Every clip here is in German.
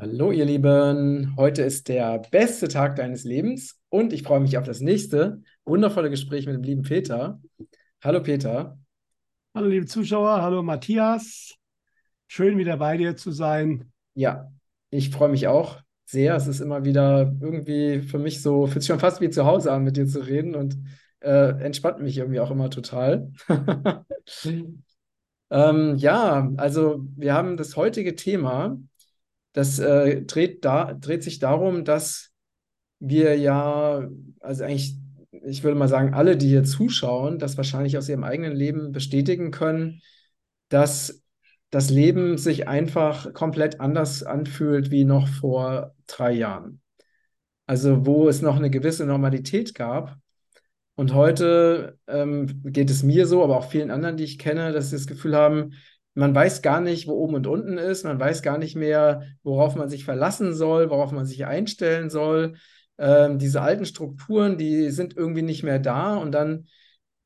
Hallo, ihr Lieben. Heute ist der beste Tag deines Lebens und ich freue mich auf das nächste wundervolle Gespräch mit dem lieben Peter. Hallo, Peter. Hallo, liebe Zuschauer. Hallo, Matthias. Schön, wieder bei dir zu sein. Ja, ich freue mich auch sehr. Es ist immer wieder irgendwie für mich so, fühlt sich schon fast wie zu Hause an, mit dir zu reden und äh, entspannt mich irgendwie auch immer total. ähm, ja, also wir haben das heutige Thema. Das äh, dreht, da, dreht sich darum, dass wir ja, also eigentlich, ich würde mal sagen, alle, die hier zuschauen, das wahrscheinlich aus ihrem eigenen Leben bestätigen können, dass das Leben sich einfach komplett anders anfühlt wie noch vor drei Jahren. Also wo es noch eine gewisse Normalität gab. Und heute ähm, geht es mir so, aber auch vielen anderen, die ich kenne, dass sie das Gefühl haben, man weiß gar nicht, wo oben und unten ist. Man weiß gar nicht mehr, worauf man sich verlassen soll, worauf man sich einstellen soll. Ähm, diese alten Strukturen, die sind irgendwie nicht mehr da und dann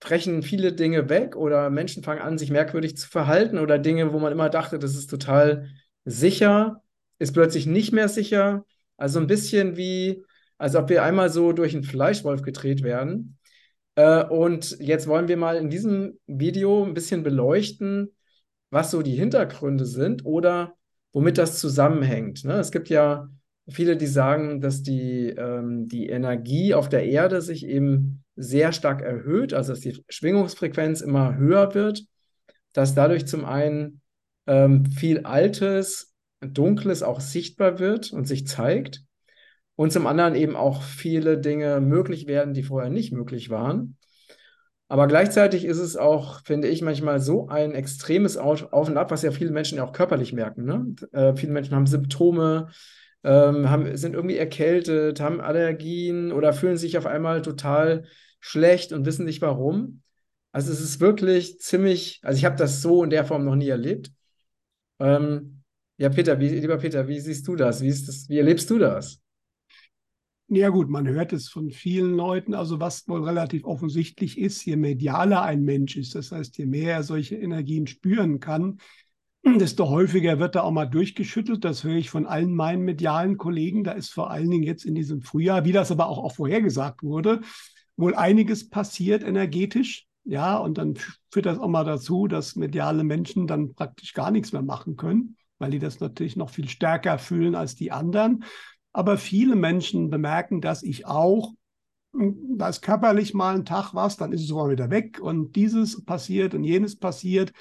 brechen viele Dinge weg oder Menschen fangen an, sich merkwürdig zu verhalten oder Dinge, wo man immer dachte, das ist total sicher, ist plötzlich nicht mehr sicher. Also ein bisschen wie, als ob wir einmal so durch einen Fleischwolf gedreht werden. Äh, und jetzt wollen wir mal in diesem Video ein bisschen beleuchten, was so die Hintergründe sind oder womit das zusammenhängt. Ne? Es gibt ja viele, die sagen, dass die, ähm, die Energie auf der Erde sich eben sehr stark erhöht, also dass die Schwingungsfrequenz immer höher wird, dass dadurch zum einen ähm, viel Altes, Dunkles auch sichtbar wird und sich zeigt und zum anderen eben auch viele Dinge möglich werden, die vorher nicht möglich waren. Aber gleichzeitig ist es auch, finde ich, manchmal so ein extremes Auf, und Ab, was ja viele Menschen ja auch körperlich merken. Ne? Äh, viele Menschen haben Symptome, ähm, haben, sind irgendwie erkältet, haben Allergien oder fühlen sich auf einmal total schlecht und wissen nicht warum. Also es ist wirklich ziemlich, also ich habe das so in der Form noch nie erlebt. Ähm, ja, Peter, wie, lieber Peter, wie siehst du das? Wie, das? wie erlebst du das? Ja gut, man hört es von vielen Leuten. Also was wohl relativ offensichtlich ist, je medialer ein Mensch ist, das heißt, je mehr er solche Energien spüren kann, desto häufiger wird er auch mal durchgeschüttelt. Das höre ich von allen meinen medialen Kollegen. Da ist vor allen Dingen jetzt in diesem Frühjahr, wie das aber auch, auch vorhergesagt wurde, wohl einiges passiert energetisch. Ja, und dann führt das auch mal dazu, dass mediale Menschen dann praktisch gar nichts mehr machen können, weil die das natürlich noch viel stärker fühlen als die anderen. Aber viele Menschen bemerken dass ich auch. Da ist körperlich mal ein Tag was, dann ist es sogar wieder weg und dieses passiert und jenes passiert,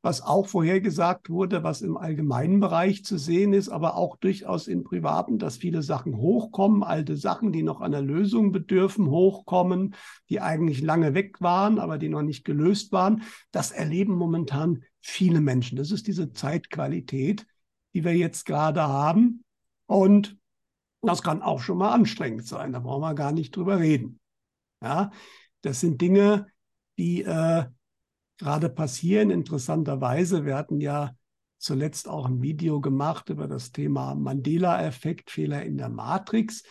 was auch vorhergesagt wurde, was im allgemeinen Bereich zu sehen ist, aber auch durchaus im privaten, dass viele Sachen hochkommen, alte Sachen, die noch einer Lösung bedürfen, hochkommen, die eigentlich lange weg waren, aber die noch nicht gelöst waren. Das erleben momentan viele Menschen. Das ist diese Zeitqualität, die wir jetzt gerade haben. Und das kann auch schon mal anstrengend sein. Da brauchen wir gar nicht drüber reden. Ja, das sind Dinge, die äh, gerade passieren. Interessanterweise, wir hatten ja zuletzt auch ein Video gemacht über das Thema Mandela-Effekt, Fehler in der Matrix.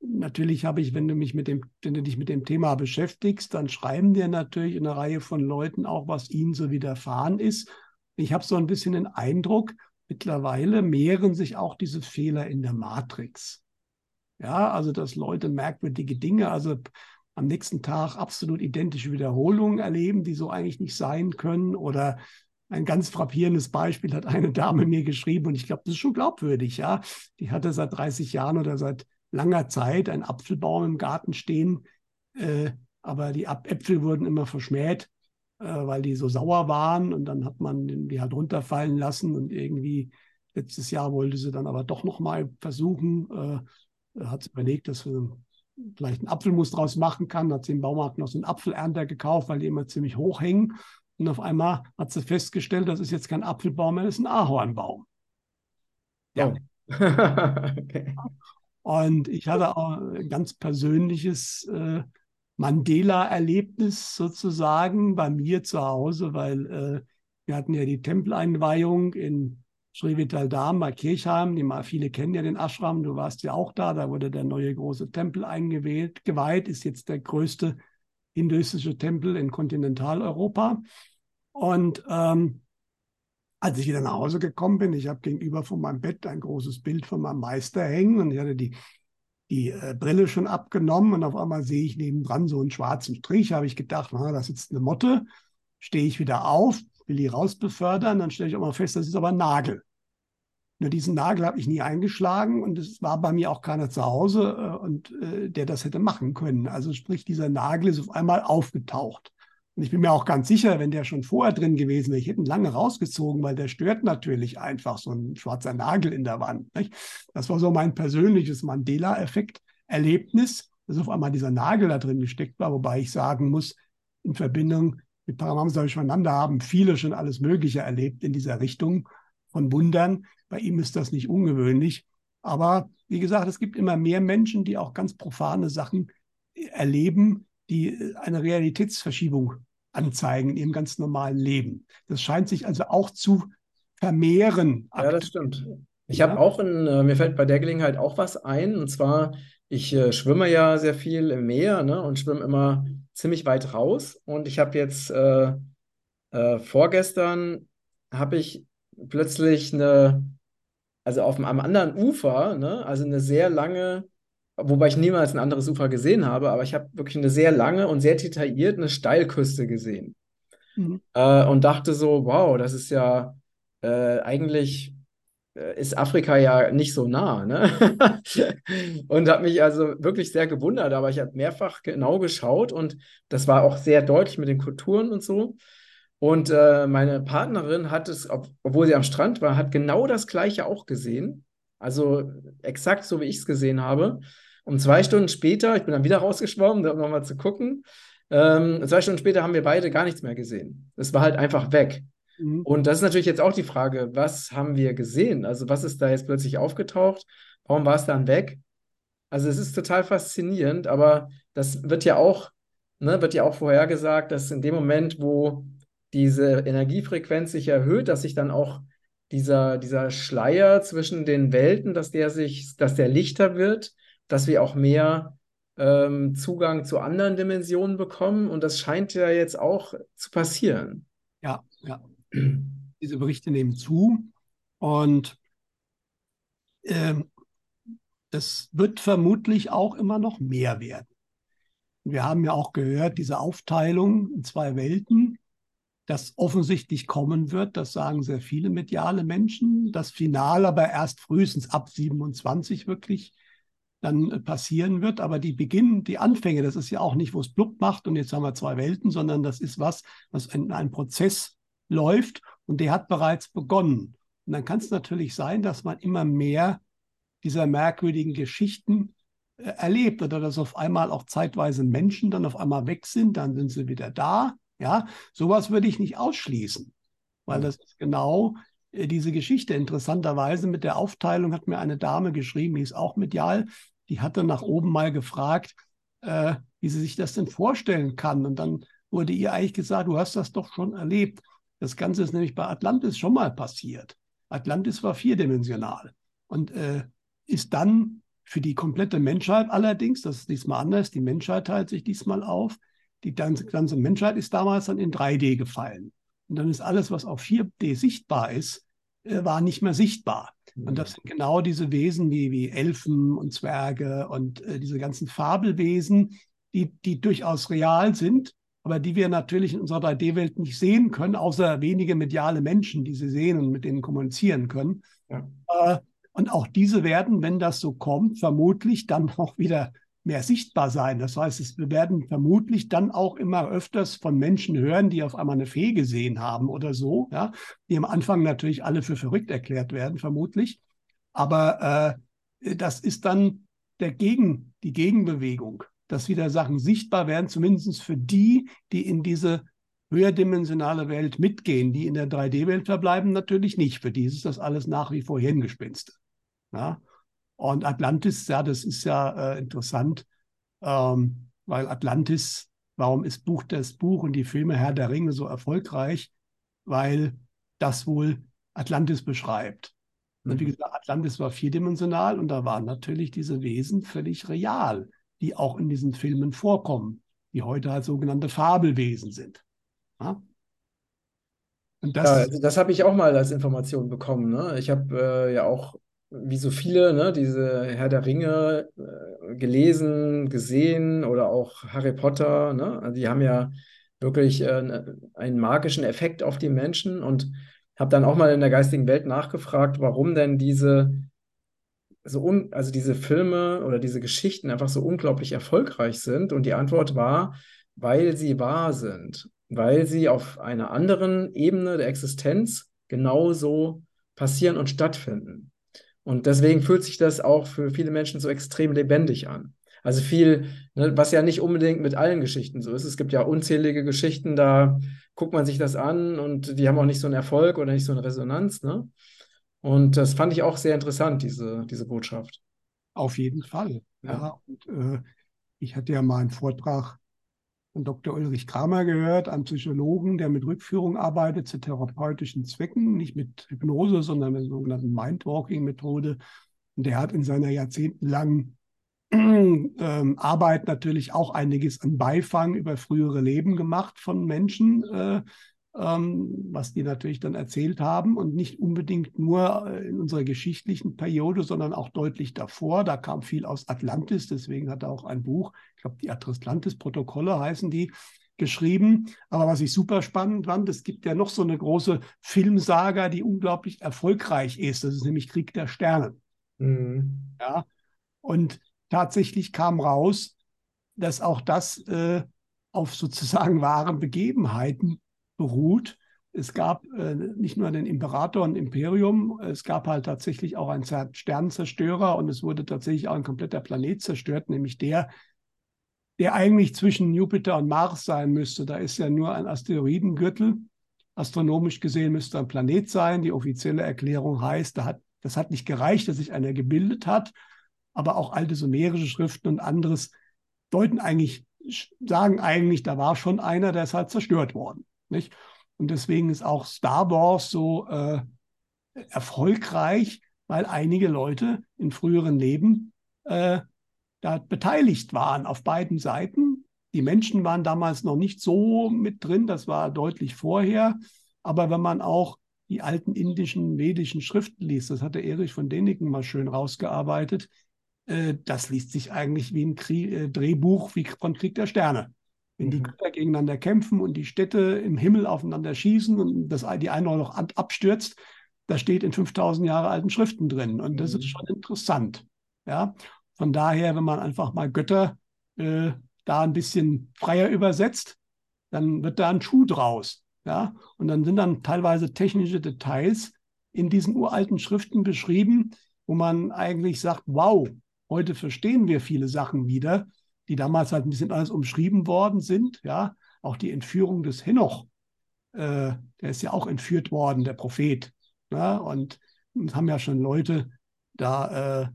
Natürlich habe ich, wenn du mich mit dem, wenn du dich mit dem Thema beschäftigst, dann schreiben dir natürlich eine Reihe von Leuten auch, was ihnen so widerfahren ist. Ich habe so ein bisschen den Eindruck, mittlerweile mehren sich auch diese Fehler in der Matrix. Ja, also dass Leute merkwürdige Dinge, also am nächsten Tag absolut identische Wiederholungen erleben, die so eigentlich nicht sein können. Oder ein ganz frappierendes Beispiel hat eine Dame mir geschrieben und ich glaube, das ist schon glaubwürdig, ja. Die hatte seit 30 Jahren oder seit langer Zeit einen Apfelbaum im Garten stehen, äh, aber die Äpfel wurden immer verschmäht, äh, weil die so sauer waren und dann hat man die halt runterfallen lassen und irgendwie letztes Jahr wollte sie dann aber doch noch mal versuchen, äh, hat überlegt, dass wir vielleicht einen Apfelmus draus machen kann, hat sie im Baumarkt noch so einen Apfelernter gekauft, weil die immer ziemlich hoch hängen. Und auf einmal hat sie festgestellt, das ist jetzt kein Apfelbaum mehr, das ist ein Ahornbaum. Ja. Okay. Und ich hatte auch ein ganz persönliches äh, Mandela-Erlebnis sozusagen bei mir zu Hause, weil äh, wir hatten ja die Tempeleinweihung in Sri Vital Dham bei Kirchheim, die viele kennen ja den Ashram, du warst ja auch da, da wurde der neue große Tempel eingewählt, geweiht, ist jetzt der größte hinduistische Tempel in Kontinentaleuropa. Und ähm, als ich wieder nach Hause gekommen bin, ich habe gegenüber von meinem Bett ein großes Bild von meinem Meister hängen und ich hatte die, die äh, Brille schon abgenommen und auf einmal sehe ich nebendran so einen schwarzen Strich. Habe ich gedacht, na, da sitzt eine Motte. Stehe ich wieder auf, will die rausbefördern, dann stelle ich auch mal fest, das ist aber ein Nagel. Nur diesen Nagel habe ich nie eingeschlagen und es war bei mir auch keiner zu Hause äh, und äh, der das hätte machen können. Also sprich, dieser Nagel ist auf einmal aufgetaucht. Und ich bin mir auch ganz sicher, wenn der schon vorher drin gewesen wäre, ich hätte ihn lange rausgezogen, weil der stört natürlich einfach so ein schwarzer Nagel in der Wand. Nicht? Das war so mein persönliches Mandela-Effekt-Erlebnis, dass auf einmal dieser Nagel da drin gesteckt war, wobei ich sagen muss, in Verbindung mit Paramamsa durcheinander haben viele schon alles Mögliche erlebt in dieser Richtung von Wundern. Bei ihm ist das nicht ungewöhnlich. Aber wie gesagt, es gibt immer mehr Menschen, die auch ganz profane Sachen erleben, die eine Realitätsverschiebung anzeigen in ihrem ganz normalen Leben. Das scheint sich also auch zu vermehren. Ja, das stimmt. Ich ja. habe auch, in, äh, mir fällt bei der Gelegenheit auch was ein, und zwar, ich äh, schwimme ja sehr viel im Meer ne, und schwimme immer ziemlich weit raus. Und ich habe jetzt äh, äh, vorgestern habe ich plötzlich eine, also auf einem anderen Ufer, ne, also eine sehr lange wobei ich niemals ein anderes Ufer gesehen habe, aber ich habe wirklich eine sehr lange und sehr detailliert eine Steilküste gesehen. Mhm. Äh, und dachte so, wow, das ist ja äh, eigentlich ist Afrika ja nicht so nah, ne? und habe mich also wirklich sehr gewundert, aber ich habe mehrfach genau geschaut und das war auch sehr deutlich mit den Kulturen und so. Und äh, meine Partnerin hat es, ob, obwohl sie am Strand war, hat genau das Gleiche auch gesehen. Also exakt so, wie ich es gesehen habe. Und zwei Stunden später, ich bin dann wieder rausgeschwommen, um nochmal zu gucken. Ähm, zwei Stunden später haben wir beide gar nichts mehr gesehen. Es war halt einfach weg. Mhm. Und das ist natürlich jetzt auch die Frage, was haben wir gesehen? Also was ist da jetzt plötzlich aufgetaucht? Warum war es dann weg? Also es ist total faszinierend, aber das wird ja auch, ne, wird ja auch vorhergesagt, dass in dem Moment, wo diese Energiefrequenz sich erhöht, dass sich dann auch dieser, dieser Schleier zwischen den Welten, dass der sich, dass der lichter wird dass wir auch mehr ähm, Zugang zu anderen Dimensionen bekommen. Und das scheint ja jetzt auch zu passieren. Ja, ja. Diese Berichte nehmen zu. Und ähm, das wird vermutlich auch immer noch mehr werden. Wir haben ja auch gehört, diese Aufteilung in zwei Welten, das offensichtlich kommen wird, das sagen sehr viele mediale Menschen. Das Finale aber erst frühestens ab 27 wirklich dann äh, passieren wird. Aber die Beginn, die Anfänge, das ist ja auch nicht, wo es blub macht und jetzt haben wir zwei Welten, sondern das ist was, was in einem Prozess läuft und der hat bereits begonnen. Und dann kann es natürlich sein, dass man immer mehr dieser merkwürdigen Geschichten äh, erlebt oder dass auf einmal auch zeitweise Menschen dann auf einmal weg sind, dann sind sie wieder da. Ja, sowas würde ich nicht ausschließen, weil das ist genau äh, diese Geschichte. Interessanterweise mit der Aufteilung hat mir eine Dame geschrieben, die ist auch medial, die hatte nach oben mal gefragt, äh, wie sie sich das denn vorstellen kann. Und dann wurde ihr eigentlich gesagt, du hast das doch schon erlebt. Das Ganze ist nämlich bei Atlantis schon mal passiert. Atlantis war vierdimensional und äh, ist dann für die komplette Menschheit allerdings, das ist diesmal anders, die Menschheit teilt sich diesmal auf, die ganze Menschheit ist damals dann in 3D gefallen. Und dann ist alles, was auf 4D sichtbar ist, äh, war nicht mehr sichtbar. Und das sind genau diese Wesen wie, wie Elfen und Zwerge und äh, diese ganzen Fabelwesen, die, die durchaus real sind, aber die wir natürlich in unserer 3D-Welt nicht sehen können, außer wenige mediale Menschen, die sie sehen und mit denen kommunizieren können. Ja. Äh, und auch diese werden, wenn das so kommt, vermutlich dann auch wieder mehr sichtbar sein. Das heißt, es, wir werden vermutlich dann auch immer öfters von Menschen hören, die auf einmal eine Fee gesehen haben oder so, ja, die am Anfang natürlich alle für verrückt erklärt werden, vermutlich. Aber äh, das ist dann der Gegen, die Gegenbewegung, dass wieder Sachen sichtbar werden, zumindest für die, die in diese höherdimensionale Welt mitgehen. Die in der 3D-Welt verbleiben natürlich nicht. Für die ist das alles nach wie vor Hirngespinste. Ja? Und Atlantis, ja, das ist ja äh, interessant, ähm, weil Atlantis, warum ist Buch das Buch und die Filme Herr der Ringe so erfolgreich? Weil das wohl Atlantis beschreibt. Und wie mhm. gesagt, Atlantis war vierdimensional und da waren natürlich diese Wesen völlig real, die auch in diesen Filmen vorkommen, die heute halt sogenannte Fabelwesen sind. Ja? Und Ja, das, also das habe ich auch mal als Information bekommen. Ne? Ich habe äh, ja auch, wie so viele, ne, diese Herr der Ringe äh, gelesen, gesehen oder auch Harry Potter. Ne? Also die haben ja wirklich äh, einen magischen Effekt auf die Menschen und habe dann auch mal in der geistigen Welt nachgefragt, warum denn diese so un also diese Filme oder diese Geschichten einfach so unglaublich erfolgreich sind. Und die Antwort war, weil sie wahr sind, weil sie auf einer anderen Ebene der Existenz genauso passieren und stattfinden. Und deswegen fühlt sich das auch für viele Menschen so extrem lebendig an. Also viel, ne, was ja nicht unbedingt mit allen Geschichten so ist. Es gibt ja unzählige Geschichten, da guckt man sich das an und die haben auch nicht so einen Erfolg oder nicht so eine Resonanz. Ne? Und das fand ich auch sehr interessant, diese, diese Botschaft. auf jeden Fall. Ja. Ja, und äh, ich hatte ja mal einen Vortrag von Dr. Ulrich Kramer gehört, einem Psychologen, der mit Rückführung arbeitet zu therapeutischen Zwecken, nicht mit Hypnose, sondern mit der sogenannten Mindwalking-Methode. Und der hat in seiner jahrzehntelangen ähm, Arbeit natürlich auch einiges an Beifang über frühere Leben gemacht von Menschen, äh, ähm, was die natürlich dann erzählt haben und nicht unbedingt nur äh, in unserer geschichtlichen Periode, sondern auch deutlich davor. Da kam viel aus Atlantis, deswegen hat er auch ein Buch, ich glaube, die Atlantis-Protokolle heißen die, geschrieben. Aber was ich super spannend fand, es gibt ja noch so eine große Filmsaga, die unglaublich erfolgreich ist. Das ist nämlich Krieg der Sterne. Mhm. Ja, und tatsächlich kam raus, dass auch das äh, auf sozusagen wahren Begebenheiten beruht. Es gab äh, nicht nur den Imperator und Imperium, es gab halt tatsächlich auch einen Zer- Sternenzerstörer und es wurde tatsächlich auch ein kompletter Planet zerstört, nämlich der, der eigentlich zwischen Jupiter und Mars sein müsste. Da ist ja nur ein Asteroidengürtel. Astronomisch gesehen müsste ein Planet sein. Die offizielle Erklärung heißt, da hat, das hat nicht gereicht, dass sich einer gebildet hat, aber auch alte sumerische Schriften und anderes deuten eigentlich, sagen eigentlich, da war schon einer, der ist halt zerstört worden. Nicht? Und deswegen ist auch Star Wars so äh, erfolgreich, weil einige Leute in früheren Leben äh, da beteiligt waren auf beiden Seiten. Die Menschen waren damals noch nicht so mit drin, das war deutlich vorher. Aber wenn man auch die alten indischen, vedischen Schriften liest, das hatte Erich von Däniken mal schön rausgearbeitet, äh, das liest sich eigentlich wie ein Krieg, äh, Drehbuch wie von Krieg der Sterne. Wenn die Mhm. Götter gegeneinander kämpfen und die Städte im Himmel aufeinander schießen und das, die eine noch ab- abstürzt, das steht in 5000 Jahre alten Schriften drin. Und das ist Mhm. schon interessant. Ja? Von daher, wenn man einfach mal Götter äh, da ein bisschen freier übersetzt, dann wird da ein Schuh draus. Ja? Und dann sind dann teilweise technische Details in diesen uralten Schriften beschrieben, wo man eigentlich sagt, wow, heute verstehen wir viele Sachen wieder, die damals halt ein bisschen alles umschrieben worden sind. Ja, auch die Entführung des Henoch, äh, der ist ja auch entführt worden, der Prophet. Ja? Und es haben ja schon Leute da äh,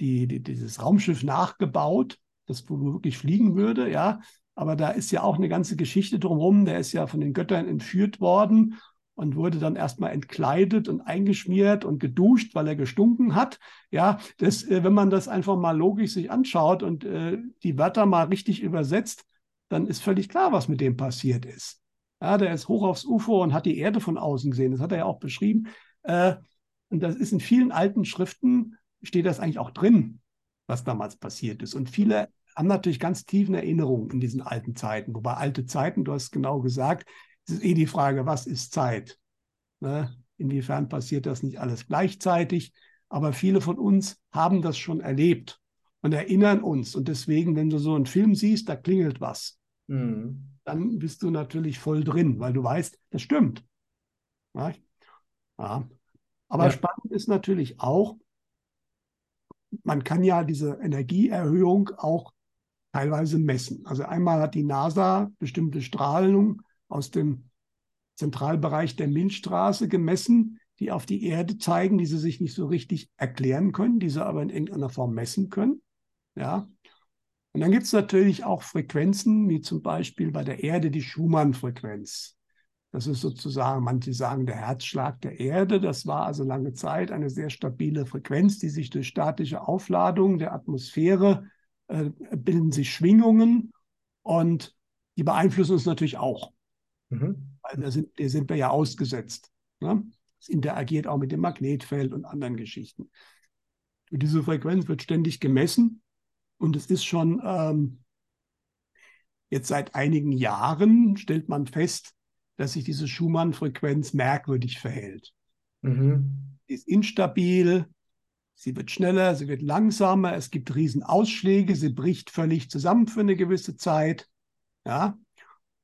die, die, dieses Raumschiff nachgebaut, das wohl wirklich fliegen würde, ja. Aber da ist ja auch eine ganze Geschichte drumherum. Der ist ja von den Göttern entführt worden und wurde dann erstmal entkleidet und eingeschmiert und geduscht, weil er gestunken hat. Ja, das, äh, wenn man das einfach mal logisch sich anschaut und äh, die Wörter mal richtig übersetzt, dann ist völlig klar, was mit dem passiert ist. Ja, der ist hoch aufs UFO und hat die Erde von außen gesehen. Das hat er ja auch beschrieben. Äh, und das ist in vielen alten Schriften, steht das eigentlich auch drin, was damals passiert ist. Und viele haben natürlich ganz tiefen Erinnerungen in diesen alten Zeiten. Wobei alte Zeiten, du hast genau gesagt, es ist eh die Frage, was ist Zeit? Ne? Inwiefern passiert das nicht alles gleichzeitig? Aber viele von uns haben das schon erlebt und erinnern uns. Und deswegen, wenn du so einen Film siehst, da klingelt was, Mhm. dann bist du natürlich voll drin, weil du weißt, das stimmt. Ja. Ja. Aber Ja. spannend ist natürlich auch, man kann ja diese Energieerhöhung auch teilweise messen. Also einmal hat die NASA bestimmte Strahlung aus dem Zentralbereich der Milchstraße gemessen, die auf die Erde zeigen, die sie sich nicht so richtig erklären können, die sie aber in irgendeiner Form messen können. Ja. Und dann gibt es natürlich auch Frequenzen, wie zum Beispiel bei der Erde die Schumann-Frequenz. Das ist sozusagen, manche sagen, der Herzschlag der Erde. Das war also lange Zeit eine sehr stabile Frequenz, die sich durch statische Aufladung der Atmosphäre äh, bilden sich Schwingungen und die beeinflussen uns natürlich auch. Mhm. Weil da sind, der sind wir ja ausgesetzt. Ne? Es interagiert auch mit dem Magnetfeld und anderen Geschichten. Und diese Frequenz wird ständig gemessen und es ist schon ähm, jetzt seit einigen Jahren, stellt man fest, dass sich diese Schumann-Frequenz merkwürdig verhält. Mhm. Sie ist instabil, sie wird schneller, sie wird langsamer, es gibt Riesenausschläge, sie bricht völlig zusammen für eine gewisse Zeit. Ja?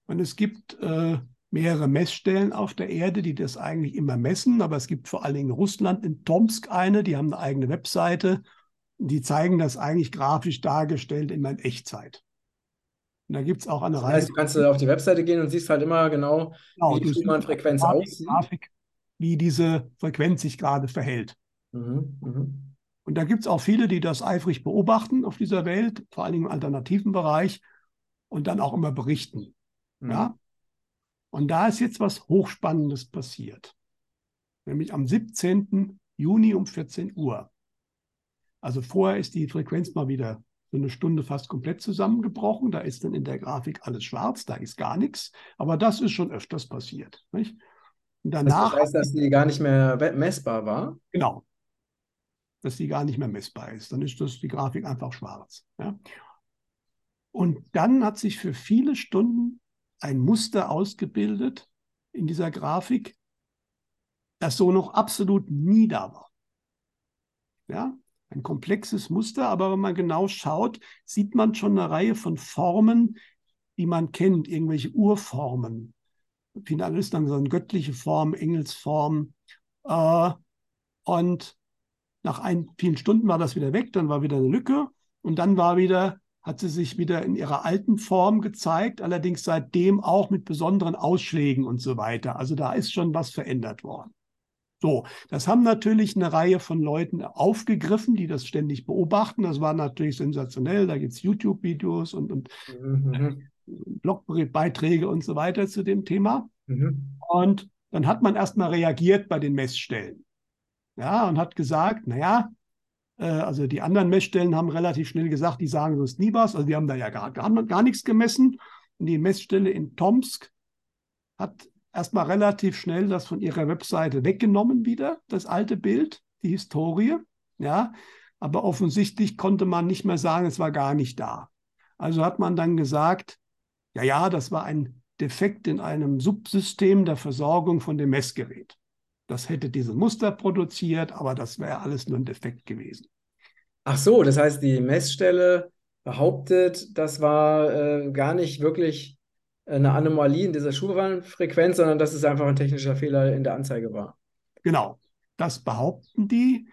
Und es gibt äh, mehrere Messstellen auf der Erde, die das eigentlich immer messen, aber es gibt vor allen Dingen in Russland, in Tomsk eine, die haben eine eigene Webseite, die zeigen das eigentlich grafisch dargestellt immer in Echtzeit. Und da gibt es auch eine das heißt, Du kannst auf die Webseite gehen und siehst halt immer genau, genau wie die Schumann-Frequenz aussieht. Grafik, wie diese Frequenz sich gerade verhält. Mhm, mh. Und da gibt es auch viele, die das eifrig beobachten auf dieser Welt, vor allem im alternativen Bereich, und dann auch immer berichten. Mhm. Ja? Und da ist jetzt was Hochspannendes passiert. Nämlich am 17. Juni um 14 Uhr. Also vorher ist die Frequenz mal wieder so eine Stunde fast komplett zusammengebrochen. Da ist dann in der Grafik alles schwarz, da ist gar nichts. Aber das ist schon öfters passiert. Nicht? Und danach, das heißt, dass die gar nicht mehr messbar war? Genau. Dass die gar nicht mehr messbar ist. Dann ist das die Grafik einfach schwarz. Ja? Und dann hat sich für viele Stunden ein Muster ausgebildet in dieser Grafik, das so noch absolut nie da war. Ja, ein komplexes Muster, aber wenn man genau schaut, sieht man schon eine Reihe von Formen, die man kennt, irgendwelche Urformen. Ist dann so eine göttliche Form, Engelsform. Äh, und nach ein, vielen Stunden war das wieder weg, dann war wieder eine Lücke und dann war wieder, hat sie sich wieder in ihrer alten Form gezeigt, allerdings seitdem auch mit besonderen Ausschlägen und so weiter. Also da ist schon was verändert worden. So, das haben natürlich eine Reihe von Leuten aufgegriffen, die das ständig beobachten. Das war natürlich sensationell. Da gibt es YouTube-Videos und, und mhm. Blogbeiträge und so weiter zu dem Thema. Mhm. Und dann hat man erstmal reagiert bei den Messstellen. Ja, und hat gesagt, naja, also die anderen Messstellen haben relativ schnell gesagt, die sagen sonst nie was. Also die haben da ja gar, gar, gar nichts gemessen. Und die Messstelle in Tomsk hat erstmal relativ schnell das von ihrer Webseite weggenommen wieder, das alte Bild, die Historie. Ja, aber offensichtlich konnte man nicht mehr sagen, es war gar nicht da. Also hat man dann gesagt, ja, ja, das war ein Defekt in einem Subsystem der Versorgung von dem Messgerät. Das hätte diese Muster produziert, aber das wäre alles nur ein Defekt gewesen. Ach so, das heißt, die Messstelle behauptet, das war äh, gar nicht wirklich eine Anomalie in dieser Schulfrequenz, sondern dass es einfach ein technischer Fehler in der Anzeige war. Genau, das behaupten die,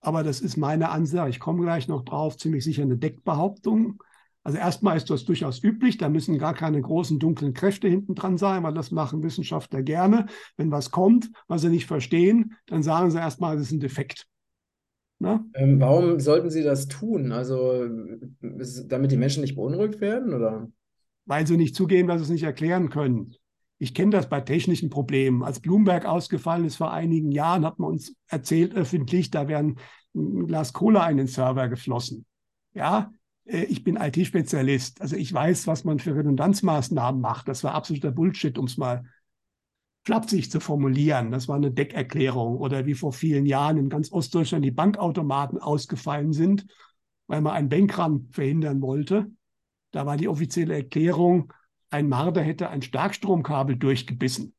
aber das ist meine Ansage, ich komme gleich noch drauf, ziemlich sicher eine Deckbehauptung. Also erstmal ist das durchaus üblich, da müssen gar keine großen dunklen Kräfte hinten dran sein, weil das machen Wissenschaftler gerne. Wenn was kommt, was sie nicht verstehen, dann sagen sie erstmal, das ist ein Defekt. Ähm, warum sollten sie das tun? Also damit die Menschen nicht beunruhigt werden, oder? weil sie nicht zugeben, dass sie es nicht erklären können. Ich kenne das bei technischen Problemen. Als Bloomberg ausgefallen ist vor einigen Jahren, hat man uns erzählt öffentlich, da wäre ein Glas Cola in den Server geflossen. Ja, ich bin IT-Spezialist. Also ich weiß, was man für Redundanzmaßnahmen macht. Das war absoluter Bullshit, um es mal flapsig zu formulieren. Das war eine Deckerklärung. Oder wie vor vielen Jahren in ganz Ostdeutschland die Bankautomaten ausgefallen sind, weil man einen Bankrun verhindern wollte. Da war die offizielle Erklärung, ein Marder hätte ein Starkstromkabel durchgebissen.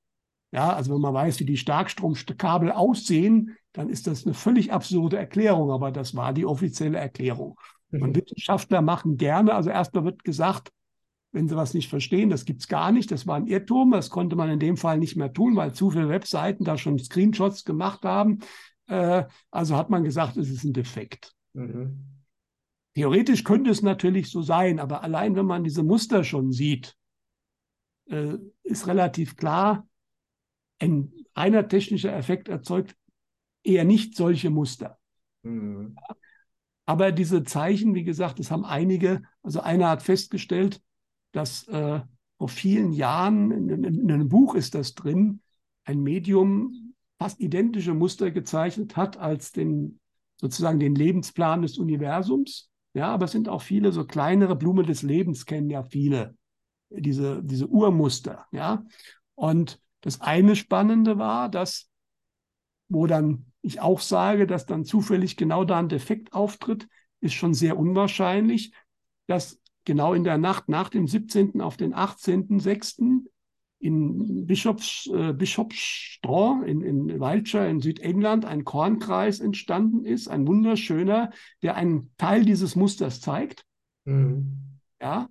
Ja, also wenn man weiß, wie die Starkstromkabel aussehen, dann ist das eine völlig absurde Erklärung, aber das war die offizielle Erklärung. Mhm. Und Wissenschaftler machen gerne, also erstmal wird gesagt, wenn sie was nicht verstehen, das gibt es gar nicht, das war ein Irrtum, das konnte man in dem Fall nicht mehr tun, weil zu viele Webseiten da schon Screenshots gemacht haben. Äh, also hat man gesagt, es ist ein Defekt. Mhm. Theoretisch könnte es natürlich so sein, aber allein wenn man diese Muster schon sieht, äh, ist relativ klar, ein reiner technischer Effekt erzeugt eher nicht solche Muster. Mhm. Aber diese Zeichen, wie gesagt, das haben einige, also einer hat festgestellt, dass äh, vor vielen Jahren, in, in, in, einem Buch ist das drin, ein Medium fast identische Muster gezeichnet hat als den sozusagen den Lebensplan des Universums. Ja, aber es sind auch viele so kleinere Blumen des Lebens, kennen ja viele, diese, diese Urmuster. Ja, und Das eine Spannende war, dass, wo dann ich auch sage, dass dann zufällig genau da ein Defekt auftritt, ist schon sehr unwahrscheinlich, dass genau in der Nacht nach dem 17. auf den 18.06. in Bischofs, äh, Bischofsstraw in, in Wiltshire in Südengland ein Kornkreis entstanden ist, ein wunderschöner, der einen Teil dieses Musters zeigt. Mhm. Ja,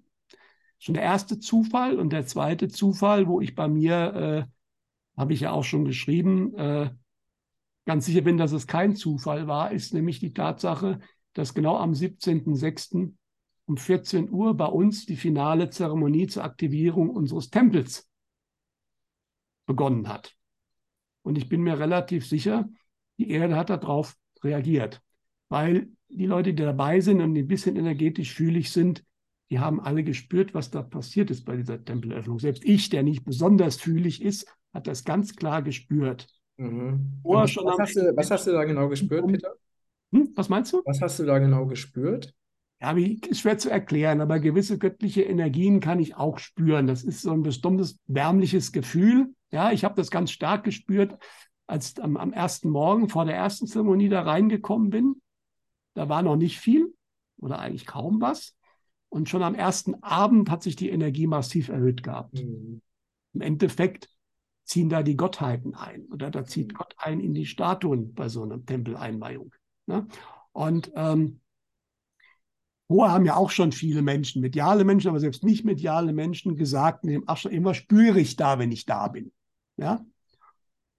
schon der erste Zufall und der zweite Zufall, wo ich bei mir, äh, habe ich ja auch schon geschrieben, äh, ganz sicher bin, dass es kein Zufall war, ist nämlich die Tatsache, dass genau am 17.06 um 14 Uhr bei uns die finale Zeremonie zur Aktivierung unseres Tempels begonnen hat. Und ich bin mir relativ sicher, die Erde hat darauf reagiert, weil die Leute, die dabei sind und ein bisschen energetisch fühlig sind, die haben alle gespürt, was da passiert ist bei dieser Tempelöffnung. Selbst ich, der nicht besonders fühlig ist, hat das ganz klar gespürt. Mhm. Was, hast du, was, hast du, da genau gespürt, Peter? Hm? Was meinst du? Was hast du da genau gespürt? ja, ist schwer zu erklären, aber gewisse göttliche Energien kann ich auch spüren. Das ist so ein bestimmtes wärmliches Gefühl. Ja, ich habe das ganz stark gespürt, als am, am ersten Morgen vor der ersten Zeremonie da reingekommen bin. Da war noch nicht viel oder eigentlich kaum was. Und schon am ersten Abend hat sich die Energie massiv erhöht gehabt. Mhm. Im Endeffekt ziehen da die Gottheiten ein oder da zieht mhm. Gott ein in die Statuen bei so einer Tempeleinweihung. Ne? Und ähm, Vorher haben ja auch schon viele Menschen, mediale Menschen, aber selbst nicht mediale Menschen gesagt, in dem Ascher immer spüre ich da, wenn ich da bin. Ja?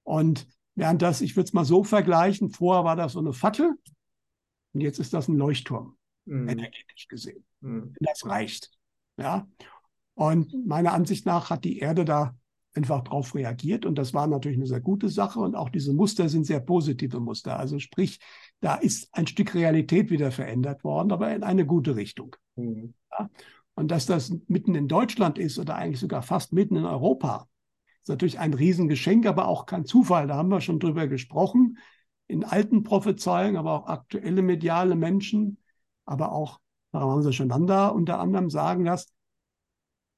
Und während das, ich würde es mal so vergleichen, vorher war das so eine Fackel und jetzt ist das ein Leuchtturm, mhm. energetisch gesehen. Mhm. Das reicht. Ja? Und meiner Ansicht nach hat die Erde da einfach darauf reagiert und das war natürlich eine sehr gute Sache und auch diese Muster sind sehr positive Muster. Also sprich, da ist ein Stück Realität wieder verändert worden, aber in eine gute Richtung. Mhm. Ja? Und dass das mitten in Deutschland ist oder eigentlich sogar fast mitten in Europa, ist natürlich ein Riesengeschenk, aber auch kein Zufall. Da haben wir schon drüber gesprochen. In alten Prophezeiungen, aber auch aktuelle mediale Menschen, aber auch Paramount Shananda unter anderem sagen, dass,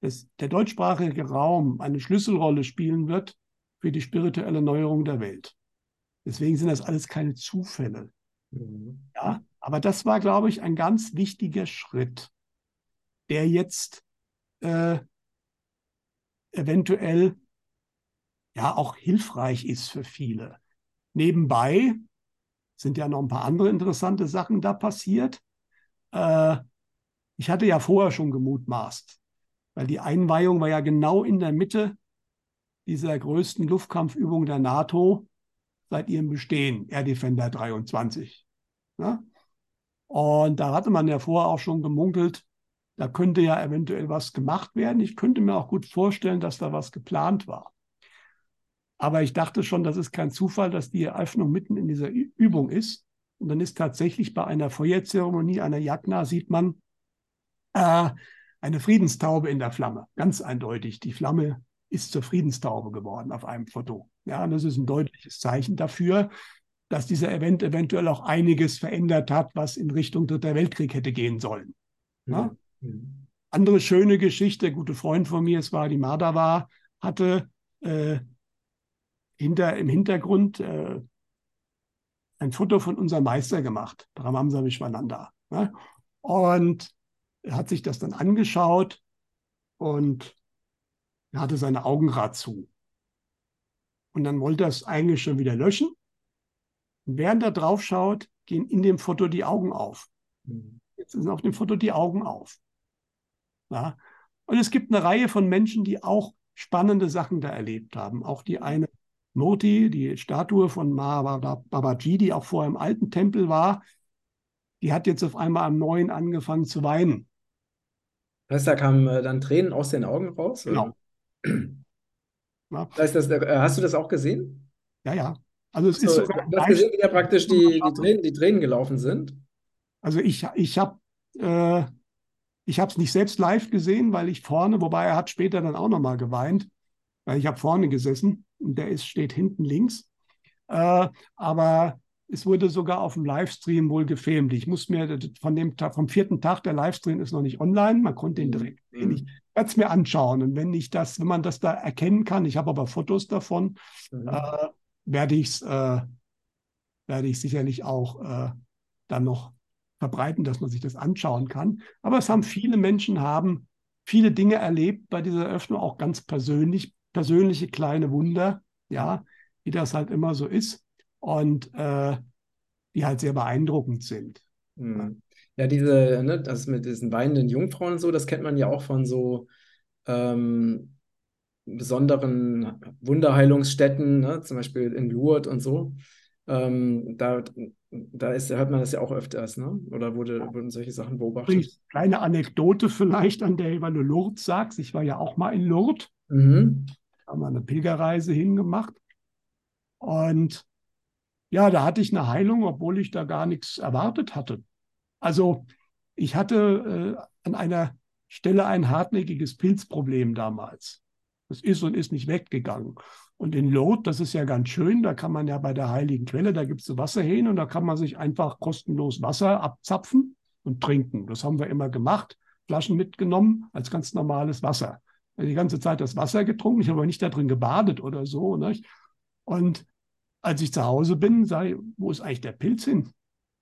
dass der deutschsprachige Raum eine Schlüsselrolle spielen wird für die spirituelle Neuerung der Welt. Deswegen sind das alles keine Zufälle. Mhm. Ja, aber das war, glaube ich, ein ganz wichtiger Schritt, der jetzt äh, eventuell ja auch hilfreich ist für viele. Nebenbei sind ja noch ein paar andere interessante Sachen da passiert. Äh, ich hatte ja vorher schon gemutmaßt, weil die Einweihung war ja genau in der Mitte dieser größten Luftkampfübung der NATO seit ihrem Bestehen, Air Defender 23. Ne? Und da hatte man ja vorher auch schon gemunkelt, da könnte ja eventuell was gemacht werden. Ich könnte mir auch gut vorstellen, dass da was geplant war. Aber ich dachte schon, das ist kein Zufall, dass die Eröffnung mitten in dieser Übung ist. Und dann ist tatsächlich bei einer Feuerzeremonie, einer Jagna, sieht man äh, eine Friedenstaube in der Flamme. Ganz eindeutig. Die Flamme ist zur Friedenstaube geworden auf einem Foto. Ja, und das ist ein deutliches Zeichen dafür, dass dieser Event eventuell auch einiges verändert hat, was in Richtung Dritter Weltkrieg hätte gehen sollen. Ja? Mhm. Andere schöne Geschichte, gute Freund von mir, es war die Madhava, hatte äh, hinter, im Hintergrund äh, ein Foto von unserem Meister gemacht, Brahmamsa Vishwananda. Ja? Und hat sich das dann angeschaut und er hatte seine Augen grad zu. Und dann wollte er es eigentlich schon wieder löschen. Und während er drauf schaut, gehen in dem Foto die Augen auf. Mhm. Jetzt sind auf dem Foto die Augen auf. Ja? Und es gibt eine Reihe von Menschen, die auch spannende Sachen da erlebt haben. Auch die eine Murti, die Statue von Babaji, die auch vorher im alten Tempel war, die hat jetzt auf einmal am neuen angefangen zu weinen. Das heißt, da kamen äh, dann Tränen aus den Augen raus? Genau. Ja. Das heißt, das, äh, hast du das auch gesehen? Ja, ja. Also es so, ist sogar du hast gesehen, wie ja praktisch die, die, Tränen, die Tränen gelaufen sind. Also ich, ich habe äh, ich es nicht selbst live gesehen, weil ich vorne, wobei er hat später dann auch nochmal geweint, weil ich habe vorne gesessen und der ist, steht hinten links. Äh, aber es wurde sogar auf dem Livestream wohl gefilmt. Ich muss mir von dem Tag, vom vierten Tag, der Livestream ist noch nicht online, man konnte ihn direkt sehen. Ich werde es mir anschauen. Und wenn ich das, wenn man das da erkennen kann, ich habe aber Fotos davon, mhm. äh, werde ich es äh, werde ich sicherlich auch äh, dann noch verbreiten, dass man sich das anschauen kann. Aber es haben viele Menschen haben viele Dinge erlebt bei dieser Eröffnung, auch ganz persönlich, persönliche kleine Wunder, ja, wie das halt immer so ist und äh, die halt sehr beeindruckend sind. Mhm. Ja, diese, ne, das mit diesen weinenden Jungfrauen und so, das kennt man ja auch von so ähm, besonderen Wunderheilungsstätten, ne, zum Beispiel in Lourdes und so. Ähm, da da ist, hört man das ja auch öfters, ne? Oder wurde, wurden solche Sachen beobachtet? Kleine Anekdote vielleicht an der, weil du Lourdes sagst. Ich war ja auch mal in Lourdes. Mhm. Da haben wir eine Pilgerreise hingemacht. Und ja, da hatte ich eine Heilung, obwohl ich da gar nichts erwartet hatte. Also ich hatte äh, an einer Stelle ein hartnäckiges Pilzproblem damals. Das ist und ist nicht weggegangen. Und in Lot, das ist ja ganz schön, da kann man ja bei der heiligen Quelle, da gibt es so Wasser hin und da kann man sich einfach kostenlos Wasser abzapfen und trinken. Das haben wir immer gemacht, Flaschen mitgenommen als ganz normales Wasser. Die ganze Zeit das Wasser getrunken, ich habe aber nicht da drin gebadet oder so. Nicht? Und als ich zu Hause bin, sage ich, wo ist eigentlich der Pilz hin?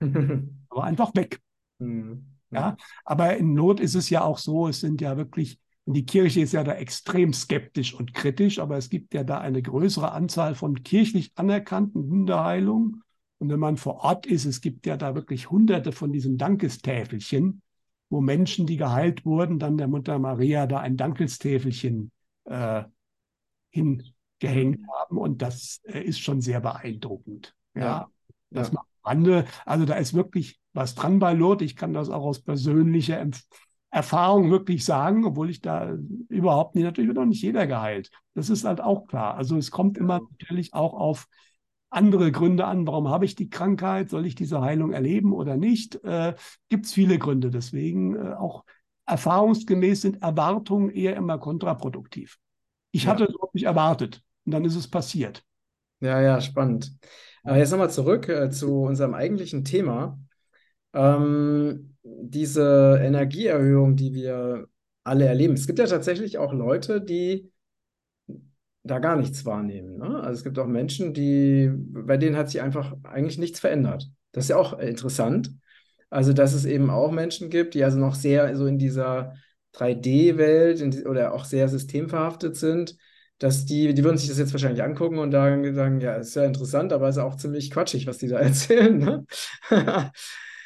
aber einfach weg. Mhm. Ja, aber in Not ist es ja auch so, es sind ja wirklich die Kirche ist ja da extrem skeptisch und kritisch, aber es gibt ja da eine größere Anzahl von kirchlich anerkannten Wunderheilungen. Und wenn man vor Ort ist, es gibt ja da wirklich hunderte von diesen Dankestäfelchen, wo Menschen, die geheilt wurden, dann der Mutter Maria da ein Dankestäfelchen äh, hingehängt haben. Und das äh, ist schon sehr beeindruckend. Ja, ja. das ja. macht Rande. Also da ist wirklich was dran bei Lourdes. Ich kann das auch aus persönlicher Erfahrung wirklich sagen, obwohl ich da überhaupt nicht, natürlich wird auch nicht jeder geheilt. Das ist halt auch klar. Also es kommt immer natürlich auch auf andere Gründe an. Warum habe ich die Krankheit? Soll ich diese Heilung erleben oder nicht? Äh, Gibt es viele Gründe. Deswegen äh, auch erfahrungsgemäß sind Erwartungen eher immer kontraproduktiv. Ich ja. hatte es überhaupt nicht erwartet und dann ist es passiert. Ja, ja, spannend. Aber jetzt nochmal zurück äh, zu unserem eigentlichen Thema. Ähm, diese Energieerhöhung, die wir alle erleben. Es gibt ja tatsächlich auch Leute, die da gar nichts wahrnehmen. Ne? Also es gibt auch Menschen, die, bei denen hat sich einfach eigentlich nichts verändert. Das ist ja auch interessant. Also, dass es eben auch Menschen gibt, die also noch sehr so in dieser 3D-Welt oder auch sehr systemverhaftet sind, dass die, die würden sich das jetzt wahrscheinlich angucken und dann sagen, ja, ist ja interessant, aber ist auch ziemlich quatschig, was die da erzählen. Ne?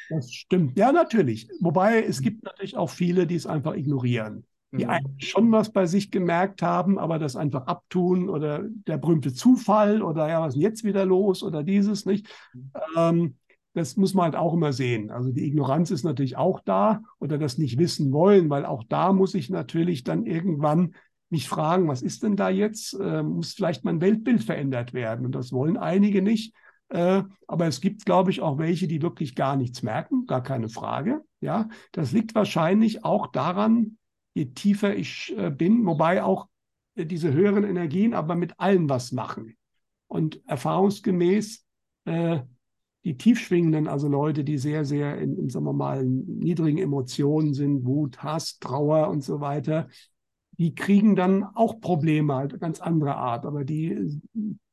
Das stimmt. Ja, natürlich. Wobei es gibt natürlich auch viele, die es einfach ignorieren. Die mhm. eigentlich schon was bei sich gemerkt haben, aber das einfach abtun oder der berühmte Zufall oder ja, was ist denn jetzt wieder los oder dieses, nicht? Mhm. Ähm, das muss man halt auch immer sehen. Also die Ignoranz ist natürlich auch da oder das nicht wissen wollen, weil auch da muss ich natürlich dann irgendwann mich fragen, was ist denn da jetzt? Äh, muss vielleicht mein Weltbild verändert werden? Und das wollen einige nicht. Äh, aber es gibt, glaube ich, auch welche, die wirklich gar nichts merken, gar keine Frage. Ja, das liegt wahrscheinlich auch daran, je tiefer ich äh, bin, wobei auch äh, diese höheren Energien aber mit allem was machen. Und erfahrungsgemäß äh, die tiefschwingenden, also Leute, die sehr, sehr in, in, sagen wir mal, niedrigen Emotionen sind, Wut, Hass, Trauer und so weiter, die kriegen dann auch Probleme, halt ganz andere Art, aber die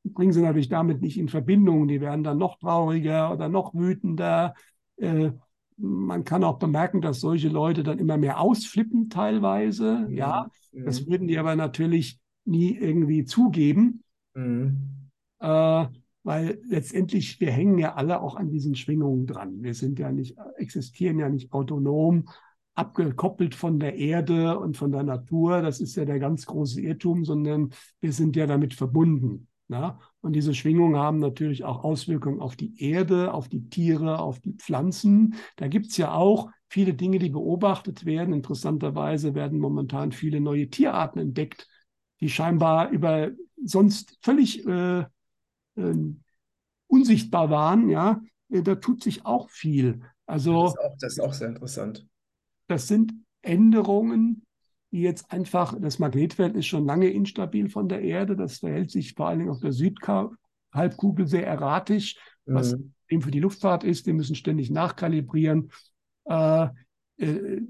bringen sie natürlich damit nicht in Verbindung. Die werden dann noch trauriger oder noch wütender. Äh, man kann auch bemerken, dass solche Leute dann immer mehr ausflippen teilweise. Mhm. Ja, das würden die aber natürlich nie irgendwie zugeben. Mhm. Äh, weil letztendlich, wir hängen ja alle auch an diesen Schwingungen dran. Wir sind ja nicht, existieren ja nicht autonom, abgekoppelt von der Erde und von der Natur. Das ist ja der ganz große Irrtum, sondern wir sind ja damit verbunden. Ja? Und diese Schwingungen haben natürlich auch Auswirkungen auf die Erde, auf die Tiere, auf die Pflanzen. Da gibt es ja auch viele Dinge, die beobachtet werden. Interessanterweise werden momentan viele neue Tierarten entdeckt, die scheinbar über sonst völlig äh, äh, unsichtbar waren. Ja, äh, da tut sich auch viel. Also das ist auch, das ist auch sehr interessant. Das sind Änderungen, die jetzt einfach, das Magnetfeld ist schon lange instabil von der Erde, das verhält sich vor allen Dingen auf der Südhalbkugel sehr erratisch, was mhm. eben für die Luftfahrt ist, die müssen ständig nachkalibrieren. Äh, äh,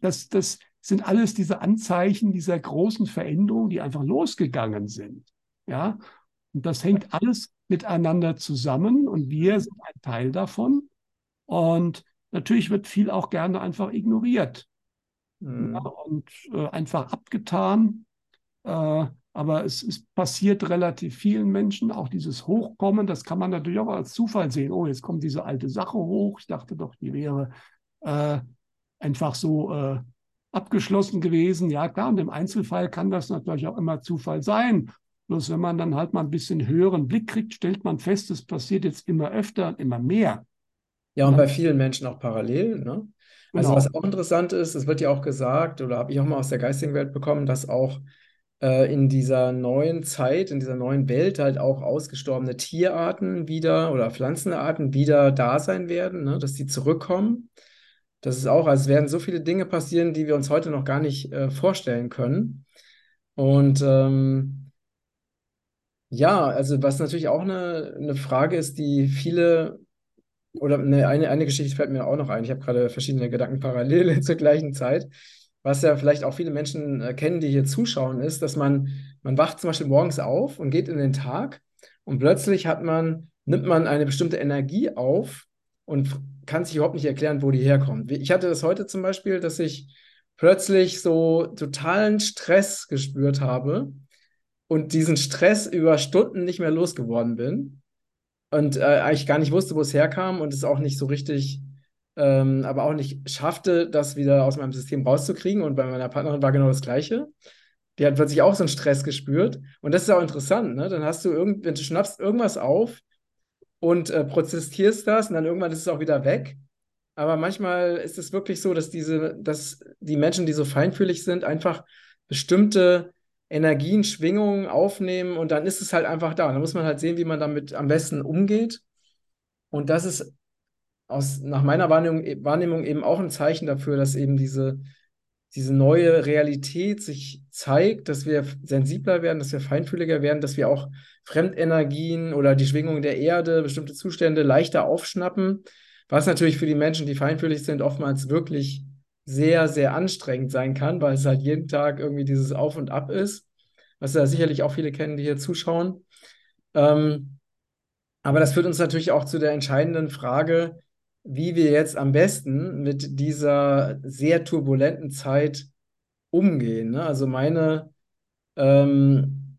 das, das sind alles diese Anzeichen dieser großen Veränderungen, die einfach losgegangen sind. Ja, und das hängt alles miteinander zusammen und wir sind ein Teil davon. Und natürlich wird viel auch gerne einfach ignoriert mhm. ja, und äh, einfach abgetan. Äh, aber es, es, passiert relativ vielen Menschen, auch dieses Hochkommen, das kann man natürlich auch als Zufall sehen. Oh, jetzt kommt diese alte Sache hoch. Ich dachte doch, die wäre äh, einfach so äh, abgeschlossen gewesen. Ja, klar, und im Einzelfall kann das natürlich auch immer Zufall sein. Bloß wenn man dann halt mal ein bisschen höheren Blick kriegt, stellt man fest, es passiert jetzt immer öfter und immer mehr. Ja, und bei vielen Menschen auch parallel. Ne? Also genau. was auch interessant ist, es wird ja auch gesagt, oder habe ich auch mal aus der geistigen Welt bekommen, dass auch äh, in dieser neuen Zeit, in dieser neuen Welt halt auch ausgestorbene Tierarten wieder oder Pflanzenarten wieder da sein werden, ne? dass die zurückkommen. Das ist auch, also es werden so viele Dinge passieren, die wir uns heute noch gar nicht äh, vorstellen können. Und ähm, ja, also was natürlich auch eine, eine Frage ist, die viele, oder eine, eine, eine Geschichte fällt mir auch noch ein. Ich habe gerade verschiedene Gedanken parallel zur gleichen Zeit. Was ja vielleicht auch viele Menschen äh, kennen, die hier zuschauen, ist, dass man, man wacht zum Beispiel morgens auf und geht in den Tag und plötzlich hat man, nimmt man eine bestimmte Energie auf und kann sich überhaupt nicht erklären, wo die herkommt. Ich hatte das heute zum Beispiel, dass ich plötzlich so totalen Stress gespürt habe und diesen Stress über Stunden nicht mehr losgeworden bin und äh, eigentlich gar nicht wusste, wo es herkam und es auch nicht so richtig, ähm, aber auch nicht schaffte, das wieder aus meinem System rauszukriegen. Und bei meiner Partnerin war genau das Gleiche. Die hat plötzlich auch so einen Stress gespürt. Und das ist auch interessant, ne? Dann hast du irgend, wenn du schnappst irgendwas auf und äh, prozessierst das und dann irgendwann ist es auch wieder weg. Aber manchmal ist es wirklich so, dass diese, dass die Menschen, die so feinfühlig sind, einfach bestimmte Energien, Schwingungen aufnehmen und dann ist es halt einfach da. Da muss man halt sehen, wie man damit am besten umgeht. Und das ist aus, nach meiner Wahrnehmung, Wahrnehmung eben auch ein Zeichen dafür, dass eben diese, diese neue Realität sich zeigt, dass wir sensibler werden, dass wir feinfühliger werden, dass wir auch Fremdenergien oder die Schwingungen der Erde, bestimmte Zustände leichter aufschnappen, was natürlich für die Menschen, die feinfühlig sind, oftmals wirklich sehr, sehr anstrengend sein kann, weil es halt jeden Tag irgendwie dieses Auf und Ab ist, was ja sicherlich auch viele kennen, die hier zuschauen. Ähm, aber das führt uns natürlich auch zu der entscheidenden Frage, wie wir jetzt am besten mit dieser sehr turbulenten Zeit umgehen. Ne? Also meine, ähm,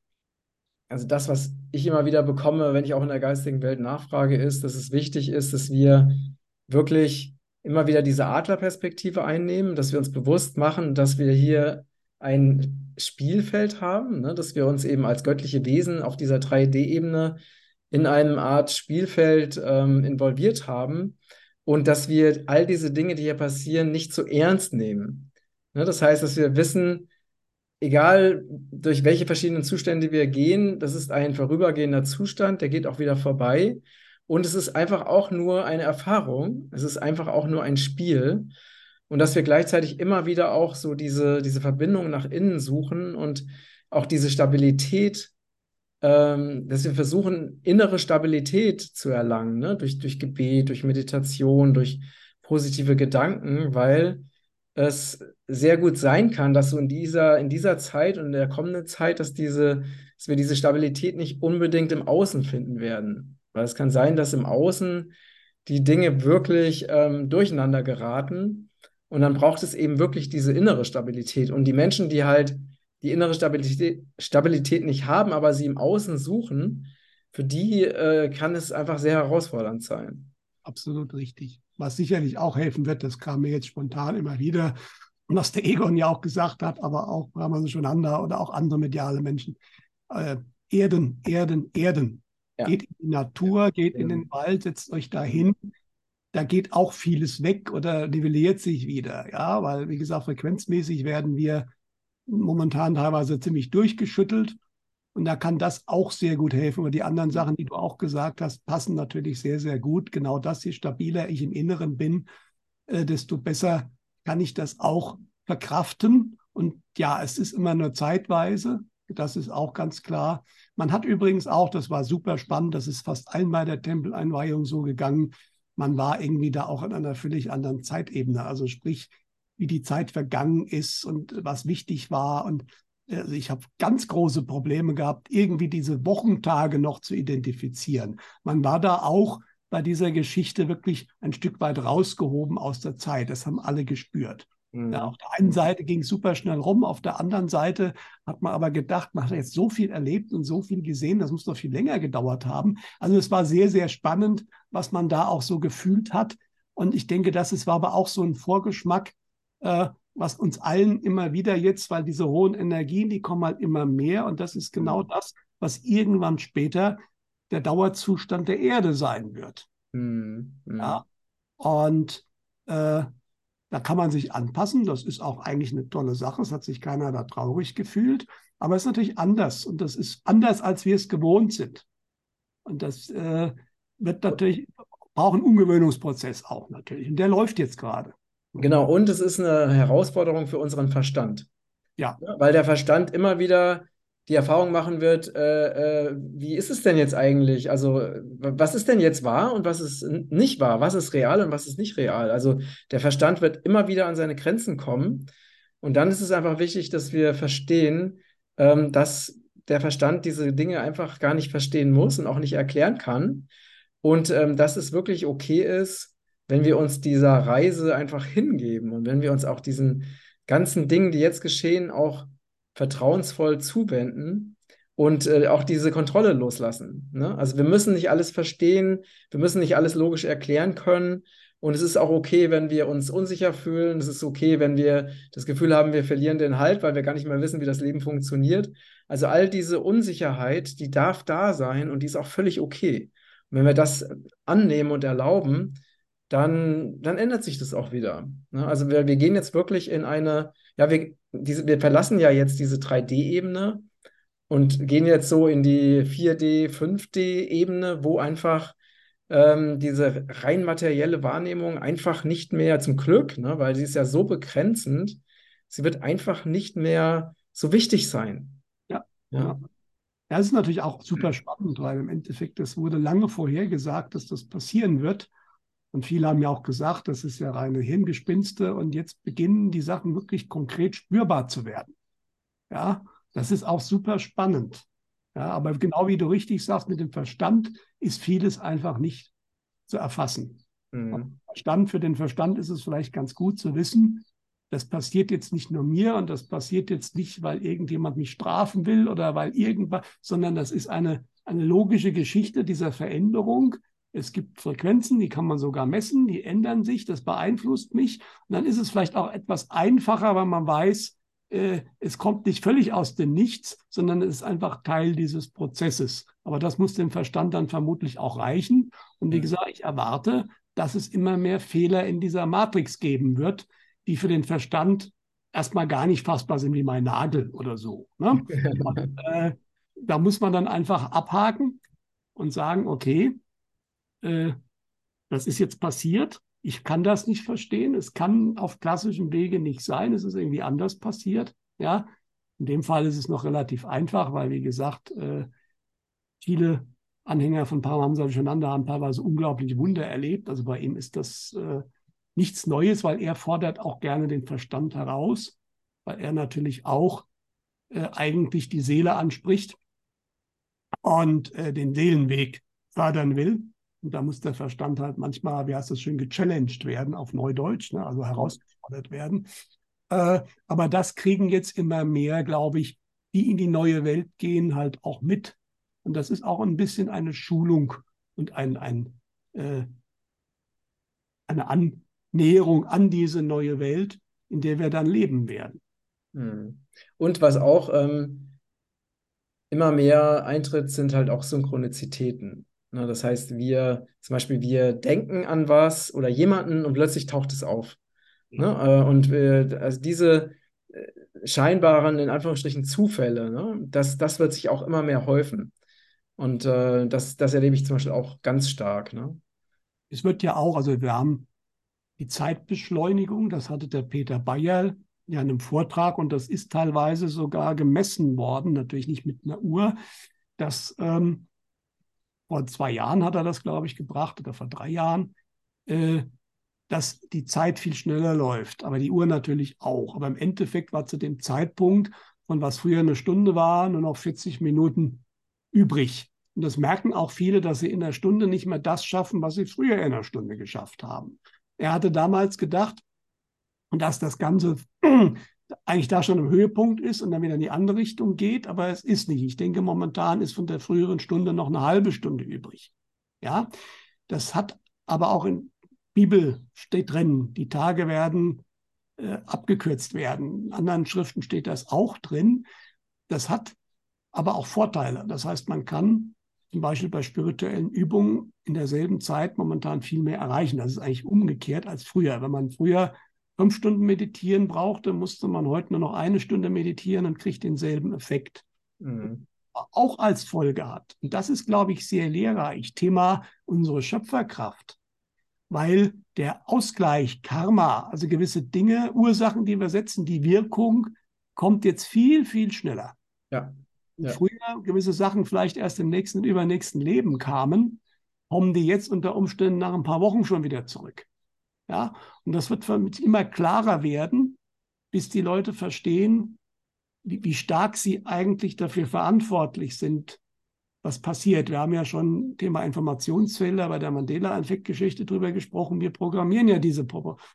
also das, was ich immer wieder bekomme, wenn ich auch in der geistigen Welt nachfrage, ist, dass es wichtig ist, dass wir wirklich immer wieder diese Adlerperspektive einnehmen, dass wir uns bewusst machen, dass wir hier ein Spielfeld haben, ne? dass wir uns eben als göttliche Wesen auf dieser 3D-Ebene in einem Art Spielfeld ähm, involviert haben und dass wir all diese Dinge, die hier passieren, nicht zu ernst nehmen. Ne? Das heißt, dass wir wissen, egal durch welche verschiedenen Zustände wir gehen, das ist ein vorübergehender Zustand, der geht auch wieder vorbei. Und es ist einfach auch nur eine Erfahrung. Es ist einfach auch nur ein Spiel. Und dass wir gleichzeitig immer wieder auch so diese, diese Verbindung nach innen suchen und auch diese Stabilität, ähm, dass wir versuchen, innere Stabilität zu erlangen, ne? durch, durch Gebet, durch Meditation, durch positive Gedanken, weil es sehr gut sein kann, dass so in dieser, in dieser Zeit und in der kommenden Zeit, dass diese, dass wir diese Stabilität nicht unbedingt im Außen finden werden. Weil es kann sein, dass im Außen die Dinge wirklich ähm, durcheinander geraten. Und dann braucht es eben wirklich diese innere Stabilität. Und die Menschen, die halt die innere Stabilität, Stabilität nicht haben, aber sie im Außen suchen, für die äh, kann es einfach sehr herausfordernd sein. Absolut richtig. Was sicherlich auch helfen wird, das kam mir jetzt spontan immer wieder, und was der Egon ja auch gesagt hat, aber auch Brahma Shonanda oder auch andere mediale Menschen. Äh, Erden, Erden, Erden. Ja. Geht in die Natur, geht in den Wald, setzt euch dahin. Da geht auch vieles weg oder nivelliert sich wieder. Ja, weil, wie gesagt, frequenzmäßig werden wir momentan teilweise ziemlich durchgeschüttelt. Und da kann das auch sehr gut helfen. Und die anderen Sachen, die du auch gesagt hast, passen natürlich sehr, sehr gut. Genau das, je stabiler ich im Inneren bin, äh, desto besser kann ich das auch verkraften. Und ja, es ist immer nur zeitweise. Das ist auch ganz klar. Man hat übrigens auch, das war super spannend, das ist fast einmal der Tempeleinweihung so gegangen. Man war irgendwie da auch in einer völlig anderen Zeitebene. Also sprich, wie die Zeit vergangen ist und was wichtig war. Und also ich habe ganz große Probleme gehabt, irgendwie diese Wochentage noch zu identifizieren. Man war da auch bei dieser Geschichte wirklich ein Stück weit rausgehoben aus der Zeit. Das haben alle gespürt. Mhm. Ja, auf der einen Seite ging es super schnell rum, auf der anderen Seite hat man aber gedacht, man hat jetzt so viel erlebt und so viel gesehen, das muss doch viel länger gedauert haben. Also es war sehr, sehr spannend, was man da auch so gefühlt hat. Und ich denke, das ist, war aber auch so ein Vorgeschmack, äh, was uns allen immer wieder jetzt, weil diese hohen Energien, die kommen halt immer mehr. Und das ist genau mhm. das, was irgendwann später der Dauerzustand der Erde sein wird. Mhm. Ja. Und äh, da kann man sich anpassen. Das ist auch eigentlich eine tolle Sache. Es hat sich keiner da traurig gefühlt. Aber es ist natürlich anders. Und das ist anders, als wir es gewohnt sind. Und das äh, wird natürlich, braucht einen Ungewöhnungsprozess auch natürlich. Und der läuft jetzt gerade. Genau, und es ist eine Herausforderung für unseren Verstand. Ja. Weil der Verstand immer wieder die Erfahrung machen wird, äh, äh, wie ist es denn jetzt eigentlich? Also, was ist denn jetzt wahr und was ist nicht wahr? Was ist real und was ist nicht real? Also, der Verstand wird immer wieder an seine Grenzen kommen. Und dann ist es einfach wichtig, dass wir verstehen, ähm, dass der Verstand diese Dinge einfach gar nicht verstehen muss und auch nicht erklären kann. Und ähm, dass es wirklich okay ist, wenn wir uns dieser Reise einfach hingeben und wenn wir uns auch diesen ganzen Dingen, die jetzt geschehen, auch vertrauensvoll zuwenden und äh, auch diese Kontrolle loslassen. Ne? Also wir müssen nicht alles verstehen, wir müssen nicht alles logisch erklären können. Und es ist auch okay, wenn wir uns unsicher fühlen. Es ist okay, wenn wir das Gefühl haben, wir verlieren den Halt, weil wir gar nicht mehr wissen, wie das Leben funktioniert. Also all diese Unsicherheit, die darf da sein und die ist auch völlig okay. Und wenn wir das annehmen und erlauben, dann, dann ändert sich das auch wieder. Ne? Also wir, wir gehen jetzt wirklich in eine, ja, wir, diese, wir verlassen ja jetzt diese 3D-Ebene und gehen jetzt so in die 4D, 5D-Ebene, wo einfach ähm, diese rein materielle Wahrnehmung einfach nicht mehr zum Glück, ne, weil sie ist ja so begrenzend, sie wird einfach nicht mehr so wichtig sein. Ja, ja. Ja, das ist natürlich auch super spannend, weil im Endeffekt, es wurde lange vorhergesagt, dass das passieren wird. Und viele haben ja auch gesagt, das ist ja reine Hirngespinste und jetzt beginnen die Sachen wirklich konkret spürbar zu werden. Ja, das ist auch super spannend. Ja, aber genau wie du richtig sagst, mit dem Verstand ist vieles einfach nicht zu erfassen. Mhm. Verstand für den Verstand ist es vielleicht ganz gut zu wissen, das passiert jetzt nicht nur mir und das passiert jetzt nicht, weil irgendjemand mich strafen will oder weil irgendwas, sondern das ist eine, eine logische Geschichte dieser Veränderung, es gibt Frequenzen, die kann man sogar messen, die ändern sich, das beeinflusst mich. Und dann ist es vielleicht auch etwas einfacher, weil man weiß, äh, es kommt nicht völlig aus dem Nichts, sondern es ist einfach Teil dieses Prozesses. Aber das muss dem Verstand dann vermutlich auch reichen. Und wie gesagt, ich erwarte, dass es immer mehr Fehler in dieser Matrix geben wird, die für den Verstand erstmal gar nicht fassbar sind wie mein Nagel oder so. Ne? Und, äh, da muss man dann einfach abhaken und sagen, okay, äh, das ist jetzt passiert. Ich kann das nicht verstehen. Es kann auf klassischem Wege nicht sein. Es ist irgendwie anders passiert. Ja, in dem Fall ist es noch relativ einfach, weil, wie gesagt, äh, viele Anhänger von Paramahamsa Shananda haben teilweise unglaubliche Wunder erlebt. Also bei ihm ist das äh, nichts Neues, weil er fordert auch gerne den Verstand heraus, weil er natürlich auch äh, eigentlich die Seele anspricht und äh, den Seelenweg fördern will. Und da muss der Verstand halt manchmal, wie heißt das schön, gechallenged werden auf Neudeutsch, ne? also herausgefordert werden. Äh, aber das kriegen jetzt immer mehr, glaube ich, die in die neue Welt gehen, halt auch mit. Und das ist auch ein bisschen eine Schulung und ein, ein, äh, eine Annäherung an diese neue Welt, in der wir dann leben werden. Hm. Und was auch ähm, immer mehr eintritt, sind halt auch Synchronizitäten. Ne, das heißt, wir zum Beispiel, wir denken an was oder jemanden und plötzlich taucht es auf. Ne? Äh, und wir, also diese äh, scheinbaren, in Anführungsstrichen, Zufälle, ne? das, das wird sich auch immer mehr häufen. Und äh, das, das erlebe ich zum Beispiel auch ganz stark. Ne? Es wird ja auch, also wir haben die Zeitbeschleunigung, das hatte der Peter Bayer ja in einem Vortrag und das ist teilweise sogar gemessen worden, natürlich nicht mit einer Uhr, dass ähm, vor zwei Jahren hat er das, glaube ich, gebracht oder vor drei Jahren, äh, dass die Zeit viel schneller läuft, aber die Uhr natürlich auch. Aber im Endeffekt war zu dem Zeitpunkt, von was früher eine Stunde war, nur noch 40 Minuten übrig. Und das merken auch viele, dass sie in einer Stunde nicht mehr das schaffen, was sie früher in einer Stunde geschafft haben. Er hatte damals gedacht, dass das Ganze eigentlich da schon im Höhepunkt ist und dann wieder in die andere Richtung geht, aber es ist nicht. Ich denke, momentan ist von der früheren Stunde noch eine halbe Stunde übrig. Ja, das hat aber auch in Bibel steht drin, die Tage werden äh, abgekürzt werden. In anderen Schriften steht das auch drin. Das hat aber auch Vorteile. Das heißt, man kann zum Beispiel bei spirituellen Übungen in derselben Zeit momentan viel mehr erreichen. Das ist eigentlich umgekehrt als früher. Wenn man früher fünf Stunden meditieren brauchte, musste man heute nur noch eine Stunde meditieren und kriegt denselben Effekt. Mhm. Auch als Folge hat. Und das ist, glaube ich, sehr lehrreich. Thema unsere Schöpferkraft. Weil der Ausgleich, Karma, also gewisse Dinge, Ursachen, die wir setzen, die Wirkung kommt jetzt viel, viel schneller. Ja. ja. Früher gewisse Sachen vielleicht erst im nächsten und übernächsten Leben kamen, kommen die jetzt unter Umständen nach ein paar Wochen schon wieder zurück. Ja, und das wird immer klarer werden, bis die Leute verstehen, wie, wie stark sie eigentlich dafür verantwortlich sind, was passiert. Wir haben ja schon Thema Informationsfelder bei der Mandela-Effekt-Geschichte drüber gesprochen. Wir programmieren ja diese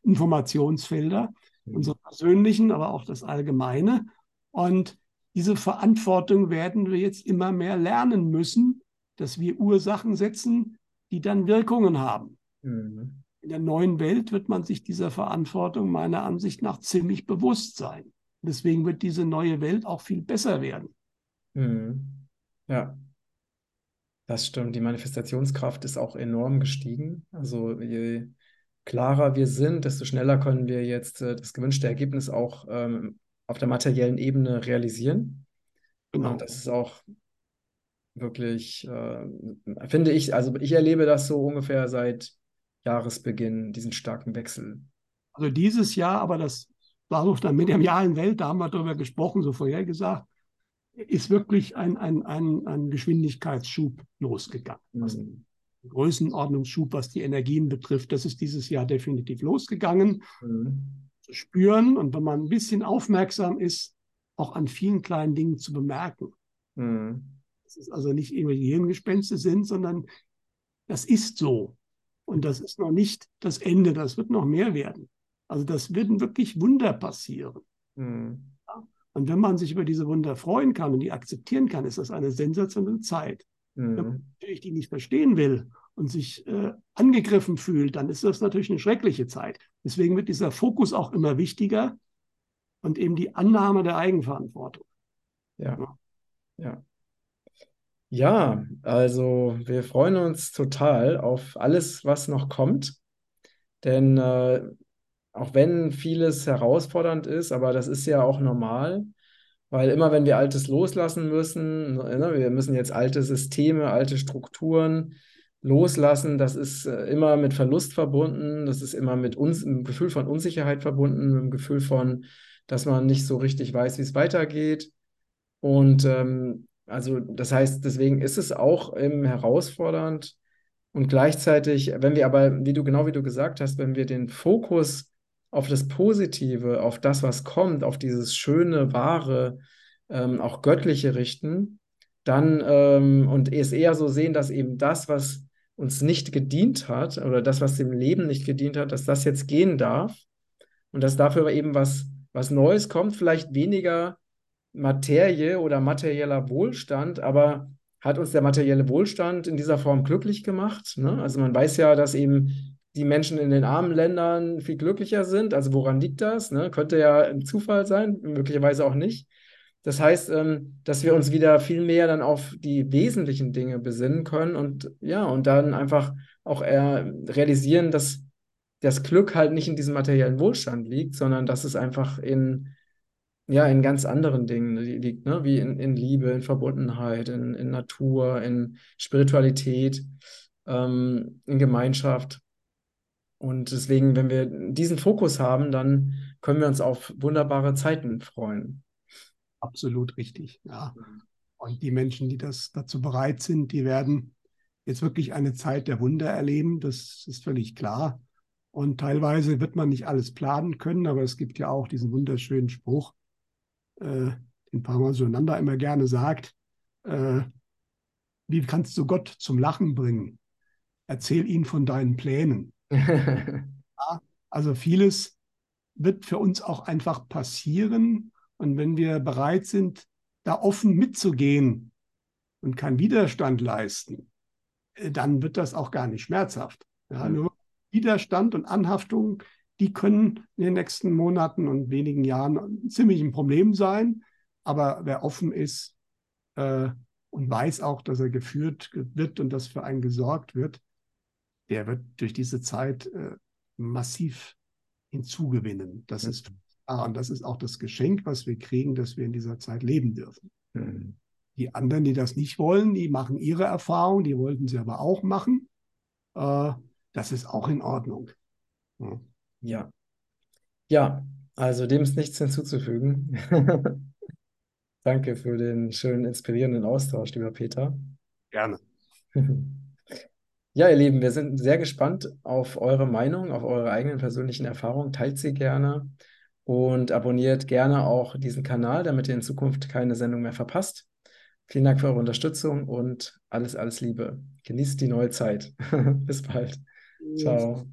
Informationsfelder, mhm. unsere persönlichen, aber auch das Allgemeine. Und diese Verantwortung werden wir jetzt immer mehr lernen müssen, dass wir Ursachen setzen, die dann Wirkungen haben. Mhm in der neuen Welt wird man sich dieser Verantwortung meiner Ansicht nach ziemlich bewusst sein. Deswegen wird diese neue Welt auch viel besser werden. Mhm. Ja, das stimmt. Die Manifestationskraft ist auch enorm gestiegen. Also je klarer wir sind, desto schneller können wir jetzt äh, das gewünschte Ergebnis auch ähm, auf der materiellen Ebene realisieren. Genau. Und das ist auch wirklich, äh, finde ich, also ich erlebe das so ungefähr seit Jahresbeginn, diesen starken Wechsel? Also dieses Jahr, aber das war so der medialen Welt, da haben wir darüber gesprochen, so vorhergesagt, ist wirklich ein, ein, ein, ein Geschwindigkeitsschub losgegangen. Mhm. Also ein Größenordnungsschub, was die Energien betrifft, das ist dieses Jahr definitiv losgegangen. Mhm. Zu spüren und wenn man ein bisschen aufmerksam ist, auch an vielen kleinen Dingen zu bemerken. Mhm. Dass es also nicht irgendwelche Hirngespenste sind, sondern das ist so. Und das ist noch nicht das Ende, das wird noch mehr werden. Also das werden wirklich Wunder passieren. Mhm. Und wenn man sich über diese Wunder freuen kann und die akzeptieren kann, ist das eine sensationelle Zeit. Mhm. Wenn man natürlich die nicht verstehen will und sich äh, angegriffen fühlt, dann ist das natürlich eine schreckliche Zeit. Deswegen wird dieser Fokus auch immer wichtiger und eben die Annahme der Eigenverantwortung. Ja. ja. ja. Ja, also wir freuen uns total auf alles, was noch kommt. Denn äh, auch wenn vieles herausfordernd ist, aber das ist ja auch normal, weil immer wenn wir Altes loslassen müssen, ne, wir müssen jetzt alte Systeme, alte Strukturen loslassen, das ist äh, immer mit Verlust verbunden, das ist immer mit uns, einem Gefühl von Unsicherheit verbunden, mit dem Gefühl von, dass man nicht so richtig weiß, wie es weitergeht. Und ähm, also das heißt, deswegen ist es auch ähm, herausfordernd und gleichzeitig, wenn wir aber, wie du genau wie du gesagt hast, wenn wir den Fokus auf das Positive, auf das, was kommt, auf dieses schöne, wahre, ähm, auch göttliche richten, dann ähm, und es eher so sehen, dass eben das, was uns nicht gedient hat oder das, was dem Leben nicht gedient hat, dass das jetzt gehen darf und dass dafür eben was, was Neues kommt, vielleicht weniger Materie oder materieller Wohlstand, aber hat uns der materielle Wohlstand in dieser Form glücklich gemacht? Ne? Also man weiß ja, dass eben die Menschen in den armen Ländern viel glücklicher sind. Also woran liegt das? Ne? Könnte ja ein Zufall sein, möglicherweise auch nicht. Das heißt, ähm, dass wir uns wieder viel mehr dann auf die wesentlichen Dinge besinnen können und ja, und dann einfach auch eher realisieren, dass das Glück halt nicht in diesem materiellen Wohlstand liegt, sondern dass es einfach in ja, in ganz anderen Dingen liegt, ne? wie in, in Liebe, in Verbundenheit, in, in Natur, in Spiritualität, ähm, in Gemeinschaft. Und deswegen, wenn wir diesen Fokus haben, dann können wir uns auf wunderbare Zeiten freuen. Absolut richtig, ja. Und die Menschen, die das dazu bereit sind, die werden jetzt wirklich eine Zeit der Wunder erleben. Das ist völlig klar. Und teilweise wird man nicht alles planen können, aber es gibt ja auch diesen wunderschönen Spruch, äh, den Parma Sonanda immer gerne sagt, äh, wie kannst du Gott zum Lachen bringen? Erzähl ihn von deinen Plänen. ja, also vieles wird für uns auch einfach passieren. Und wenn wir bereit sind, da offen mitzugehen und keinen Widerstand leisten, äh, dann wird das auch gar nicht schmerzhaft. Ja, nur Widerstand und Anhaftung, die können in den nächsten Monaten und wenigen Jahren ziemlich ein Problem sein. Aber wer offen ist äh, und weiß auch, dass er geführt wird und dass für einen gesorgt wird, der wird durch diese Zeit äh, massiv hinzugewinnen. Das mhm. ist ah, und das ist auch das Geschenk, was wir kriegen, dass wir in dieser Zeit leben dürfen. Mhm. Die anderen, die das nicht wollen, die machen ihre Erfahrung, die wollten sie aber auch machen. Äh, das ist auch in Ordnung. Ja. Ja. Ja, also dem ist nichts hinzuzufügen. Danke für den schönen, inspirierenden Austausch, lieber Peter. Gerne. Ja, ihr Lieben, wir sind sehr gespannt auf eure Meinung, auf eure eigenen persönlichen Erfahrungen. Teilt sie gerne und abonniert gerne auch diesen Kanal, damit ihr in Zukunft keine Sendung mehr verpasst. Vielen Dank für eure Unterstützung und alles, alles Liebe. Genießt die neue Zeit. Bis bald. Ciao.